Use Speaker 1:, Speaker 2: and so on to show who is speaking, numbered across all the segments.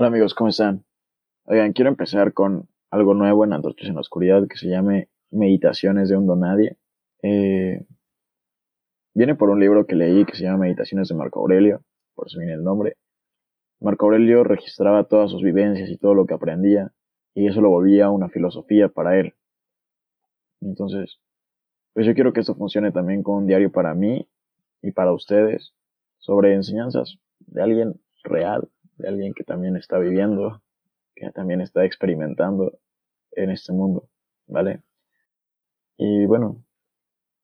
Speaker 1: Hola amigos, ¿cómo están? Oigan, quiero empezar con algo nuevo en Antorchas en la Oscuridad que se llame Meditaciones de un Donadie. Eh, viene por un libro que leí que se llama Meditaciones de Marco Aurelio, por eso viene el nombre. Marco Aurelio registraba todas sus vivencias y todo lo que aprendía, y eso lo volvía una filosofía para él. Entonces, pues yo quiero que esto funcione también como un diario para mí y para ustedes sobre enseñanzas de alguien real, de alguien que también está viviendo, que también está experimentando en este mundo, ¿vale? Y bueno,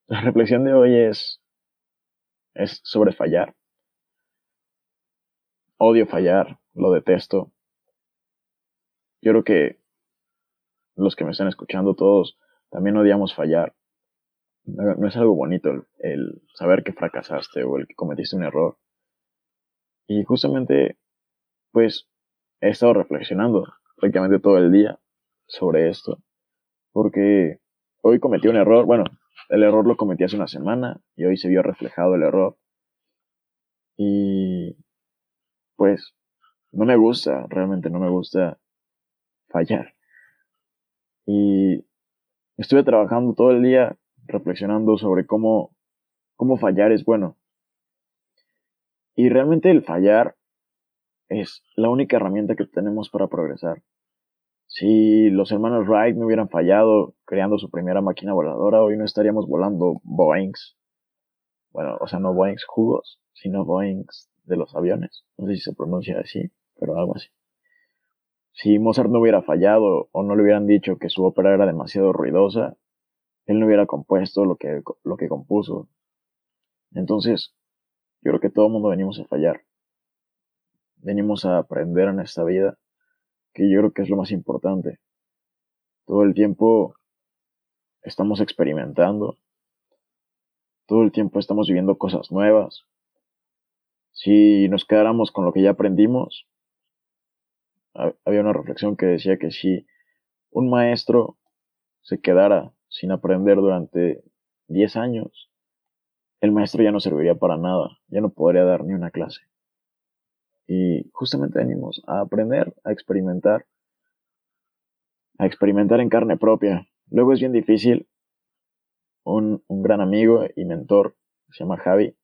Speaker 1: la reflexión de hoy es, es sobre fallar. Odio fallar, lo detesto. Yo creo que los que me están escuchando todos también odiamos fallar. No, es algo bonito el, saber que fracasaste o el que cometiste un error. Y justamente, pues, he estado reflexionando prácticamente todo el día sobre esto. Porque hoy cometí un error. Bueno, el error lo cometí hace una semana y hoy se vio reflejado el error. Y pues no me gusta, realmente no me gusta fallar. Y estuve trabajando todo el día reflexionando sobre cómo, cómo fallar es bueno. Y realmente el fallar es la única herramienta que tenemos para progresar. Si los hermanos Wright no hubieran fallado creando su primera máquina voladora, hoy no estaríamos volando Boeings. Bueno, o sea, no Boeings jugos, sino Boeings de los aviones. No sé si se pronuncia así, pero algo así. Si Mozart no hubiera fallado o no le hubieran dicho que su ópera era demasiado ruidosa, él no hubiera compuesto lo que, lo que compuso. Entonces, yo creo que todo el mundo venimos a fallar. Venimos a aprender en esta vida, que yo creo que es lo más importante. Todo el tiempo estamos experimentando. Todo el tiempo estamos viviendo cosas nuevas. Si nos quedáramos con lo que ya aprendimos, había una reflexión que decía que si un maestro se quedara sin aprender durante 10 años, el maestro ya no serviría para nada, ya no podría dar ni una clase. Y justamente venimos a aprender, a experimentar, a experimentar en carne propia. Luego es bien difícil. Un, gran amigo y mentor, se llama Javi,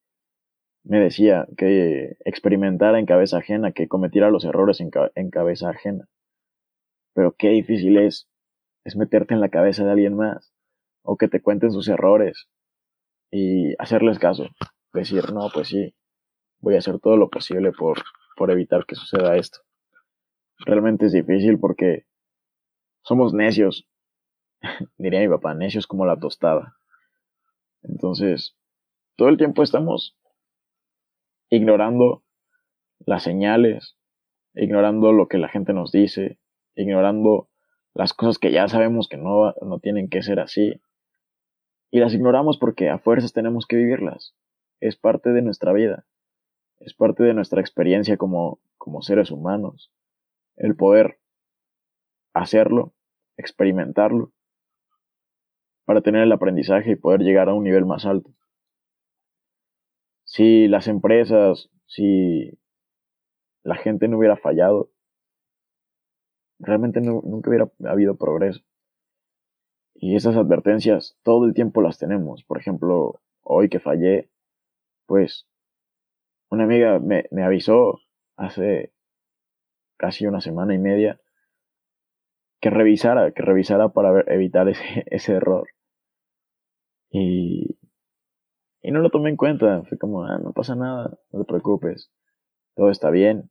Speaker 1: me decía que experimentara en cabeza ajena, que cometiera los errores en, en cabeza ajena. Pero qué difícil es, es meterte en la cabeza de alguien más, o que te cuenten sus errores, y hacerles caso. Decir, no, pues sí, voy a hacer todo lo posible por, por evitar que suceda esto. Realmente es difícil porque somos necios. Diría mi papá, necios como la tostada. Entonces, todo el tiempo estamos ignorando las señales, ignorando lo que la gente nos dice, ignorando las cosas que ya sabemos que no, no tienen que ser así, y las ignoramos porque a fuerzas tenemos que vivirlas. Es parte de nuestra vida. Es parte de nuestra experiencia como, como seres humanos. El poder hacerlo, experimentarlo, para tener el aprendizaje y poder llegar a un nivel más alto. Si las empresas, si la gente no hubiera fallado, realmente nunca hubiera habido progreso. Y esas advertencias todo el tiempo las tenemos. Por ejemplo, hoy que fallé, pues una amiga me, avisó hace casi una semana y media que revisara, que revisara para evitar ese, ese error. Y, y no lo tomé en cuenta. Fue como, ah, no pasa nada, no te preocupes, todo está bien.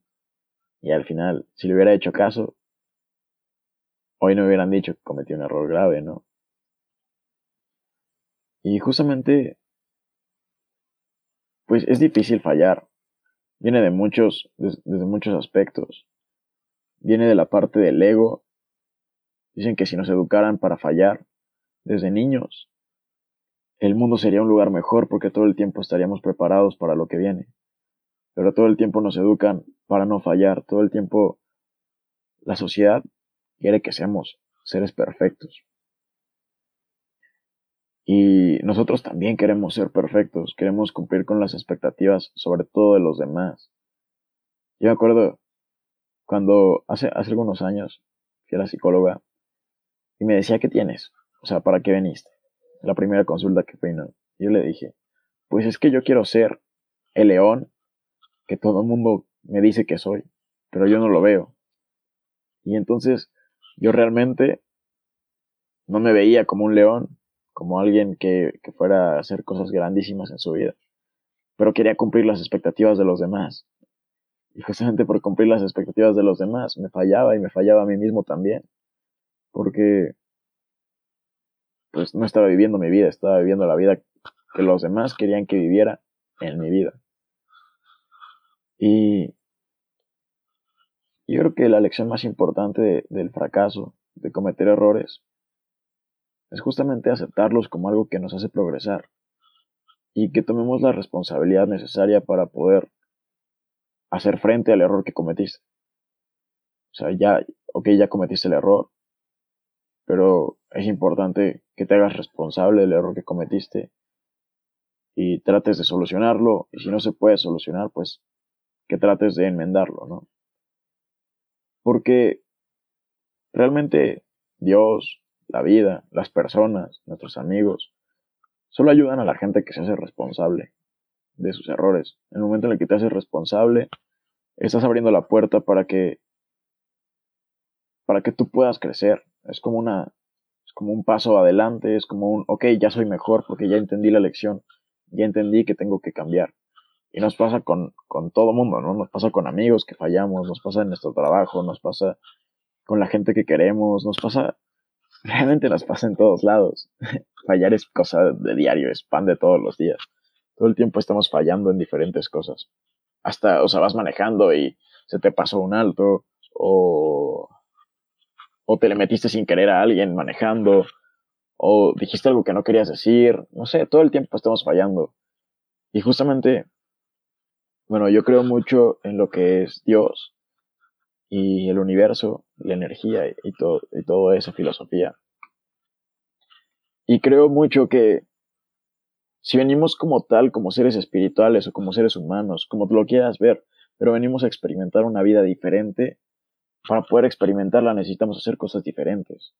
Speaker 1: Y al final, si le hubiera hecho caso, hoy no hubieran dicho que cometí un error grave, ¿no? Y justamente, pues es difícil fallar. Viene de muchos, desde muchos aspectos. Viene de la parte del ego. Dicen que si nos educaran para fallar desde niños, el mundo sería un lugar mejor porque todo el tiempo estaríamos preparados para lo que viene. Pero todo el tiempo nos educan para no fallar. Todo el tiempo la sociedad quiere que seamos seres perfectos. Y nosotros también queremos ser perfectos, queremos cumplir con las expectativas, sobre todo de los demás. Yo me acuerdo cuando hace, hace algunos años fui a la psicóloga y me decía, ¿qué tienes? O sea, ¿para qué veniste? La primera consulta que fui, ¿no? Yo le dije, pues es que yo quiero ser el león que todo el mundo me dice que soy, pero yo no lo veo. Y entonces yo realmente no me veía como un león, como alguien que, que fuera a hacer cosas grandísimas en su vida, pero quería cumplir las expectativas de los demás. Y justamente por cumplir las expectativas de los demás me fallaba y me fallaba a mí mismo también, porque pues no estaba viviendo mi vida, estaba viviendo la vida que los demás querían que viviera en mi vida. Y yo creo que la lección más importante del fracaso, de cometer errores, es justamente aceptarlos como algo que nos hace progresar y que tomemos la responsabilidad necesaria para poder hacer frente al error que cometiste. O sea, ya, ok, ya cometiste el error, pero es importante que te hagas responsable del error que cometiste y trates de solucionarlo y si no se puede solucionar, pues que trates de enmendarlo, ¿no? Porque realmente Dios, la vida, las personas, nuestros amigos, solo ayudan a la gente que se hace responsable de sus errores. En el momento en el que te haces responsable, estás abriendo la puerta para que para que tú puedas crecer. Es como una es como un paso adelante, es como un, ok, ya soy mejor porque ya entendí la lección, ya entendí que tengo que cambiar. Y nos pasa con, con todo mundo, ¿no? Nos pasa con amigos que fallamos, nos pasa en nuestro trabajo, nos pasa con la gente que queremos, nos pasa, realmente nos pasa en todos lados. Fallar es cosa de diario, es pan de todos los días. Todo el tiempo estamos fallando en diferentes cosas. Hasta, o sea, vas manejando y se te pasó un alto, o, o te le metiste sin querer a alguien manejando, o dijiste algo que no querías decir, no sé, todo el tiempo estamos fallando. Y justamente bueno, yo creo mucho en lo que es Dios y el universo, la energía y, todo, y toda esa filosofía. Y creo mucho que si venimos como tal, como seres espirituales o como seres humanos, como lo quieras ver, pero venimos a experimentar una vida diferente, para poder experimentarla necesitamos hacer cosas diferentes.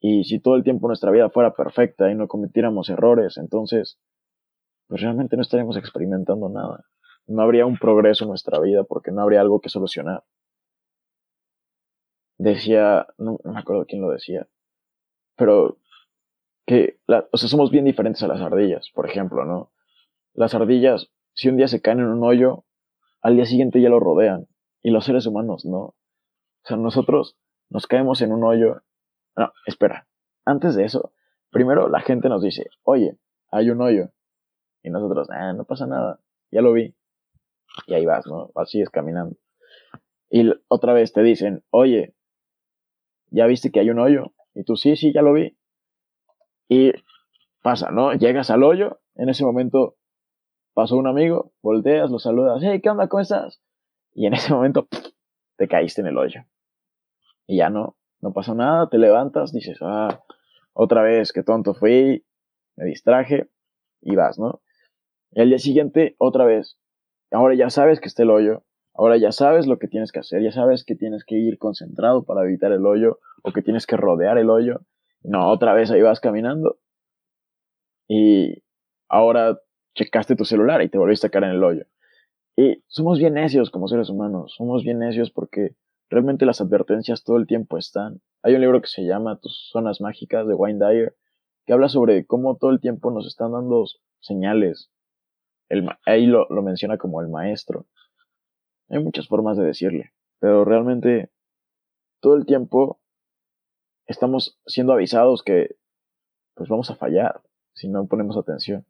Speaker 1: Y si todo el tiempo nuestra vida fuera perfecta y no cometiéramos errores, entonces, pues realmente no estaríamos experimentando nada no habría un progreso en nuestra vida porque no habría algo que solucionar. Decía, no, me acuerdo quién lo decía, pero que, o sea, somos bien diferentes a las ardillas, por ejemplo, ¿no? Las ardillas, si un día se caen en un hoyo, al día siguiente ya lo rodean, y los seres humanos no. O sea, nosotros nos caemos en un hoyo. No, espera, antes de eso, primero la gente nos dice, oye, hay un hoyo. Y nosotros, ah, no pasa nada, ya lo vi y ahí vas, ¿no? Así es caminando. Y otra vez te dicen, oye, ¿ya viste que hay un hoyo? Y tú, sí, sí, ya lo vi. Y pasa, ¿no? Llegas al hoyo, en ese momento pasó un amigo, volteas, lo saludas, hey, ¿qué onda? ¿Cómo estás? Y en ese momento te caíste en el hoyo. Y ya no, no pasó nada, te levantas, dices, ah, otra vez, qué tonto fui, me distraje, y vas, ¿no? Y al día siguiente, otra vez, Ahora ya sabes que está el hoyo, ahora ya sabes lo que tienes que hacer, ya sabes que tienes que ir concentrado para evitar el hoyo o que tienes que rodear el hoyo. No, otra vez ahí vas caminando y ahora checaste tu celular y te volviste a caer en el hoyo. Y somos bien necios como seres humanos, somos bien necios porque realmente las advertencias todo el tiempo están. Hay un libro que se llama Tus zonas mágicas de Wayne Dyer que habla sobre cómo todo el tiempo nos están dando señales, ahí lo, lo menciona como el maestro. Hay muchas formas de decirle, pero realmente todo el tiempo estamos siendo avisados que pues vamos a fallar si no ponemos atención.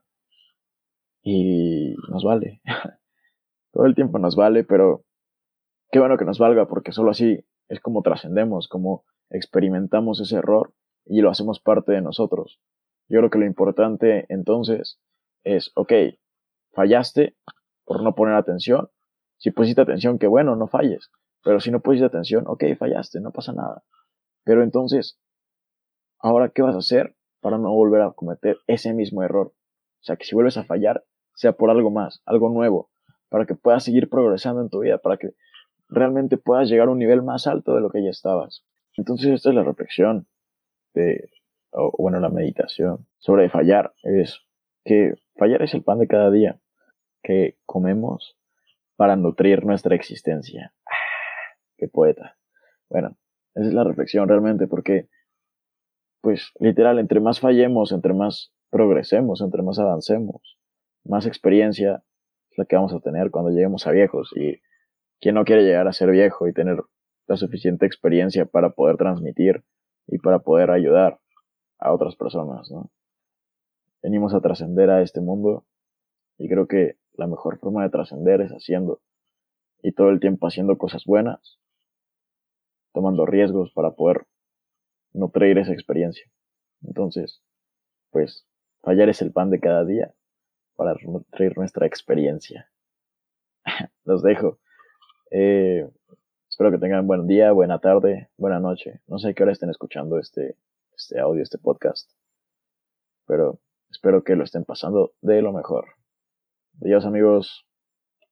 Speaker 1: Y nos vale. todo el tiempo nos vale, pero qué bueno que nos valga porque solo así es como trascendemos, como experimentamos ese error y lo hacemos parte de nosotros. Yo creo que lo importante entonces es, ok, fallaste por no poner atención. Si pusiste atención, qué bueno, no falles. Pero si no pusiste atención, ok, fallaste, no pasa nada. Pero entonces, ahora, ¿qué vas a hacer para no volver a cometer ese mismo error? O sea, que si vuelves a fallar, sea por algo más, algo nuevo, para que puedas seguir progresando en tu vida, para que realmente puedas llegar a un nivel más alto de lo que ya estabas. Entonces esta es la reflexión de, o bueno, la meditación sobre fallar. Es que fallar es el pan de cada día que comemos para nutrir nuestra existencia. Ah, ¡Qué poeta! Bueno, esa es la reflexión realmente, porque, pues, literal, entre más fallemos, entre más progresemos, entre más avancemos, más experiencia es la que vamos a tener cuando lleguemos a viejos. Y quien no quiere llegar a ser viejo y tener la suficiente experiencia para poder transmitir y para poder ayudar a otras personas, ¿no? Venimos a trascender a este mundo y creo que la mejor forma de trascender es haciendo y todo el tiempo haciendo cosas buenas, tomando riesgos para poder nutrir esa experiencia. Entonces, pues, fallar es el pan de cada día para nutrir nuestra experiencia. Los dejo. Eh, espero que tengan buen día, buena tarde, buena noche. No sé qué hora estén escuchando este, este audio, este podcast. Pero espero que lo estén pasando de lo mejor. Adiós amigos.